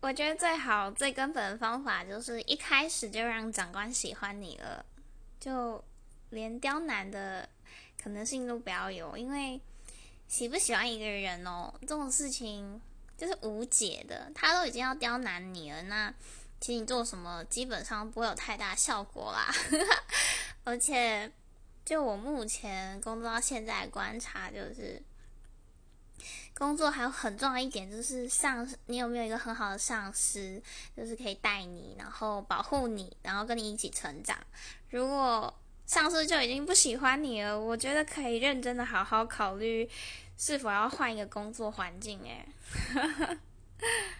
我觉得最好最根本的方法就是一开始就让长官喜欢你了，就连刁难的可能性都不要有，因为喜不喜欢一个人哦，这种事情就是无解的，他都已经要刁难你了，那其实你做什么基本上不会有太大效果啦，而且就我目前工作到现在观察就是。工作还有很重要一点就是上，你有没有一个很好的上司，就是可以带你，然后保护你，然后跟你一起成长。如果上司就已经不喜欢你了，我觉得可以认真的好好考虑是否要换一个工作环境。诶。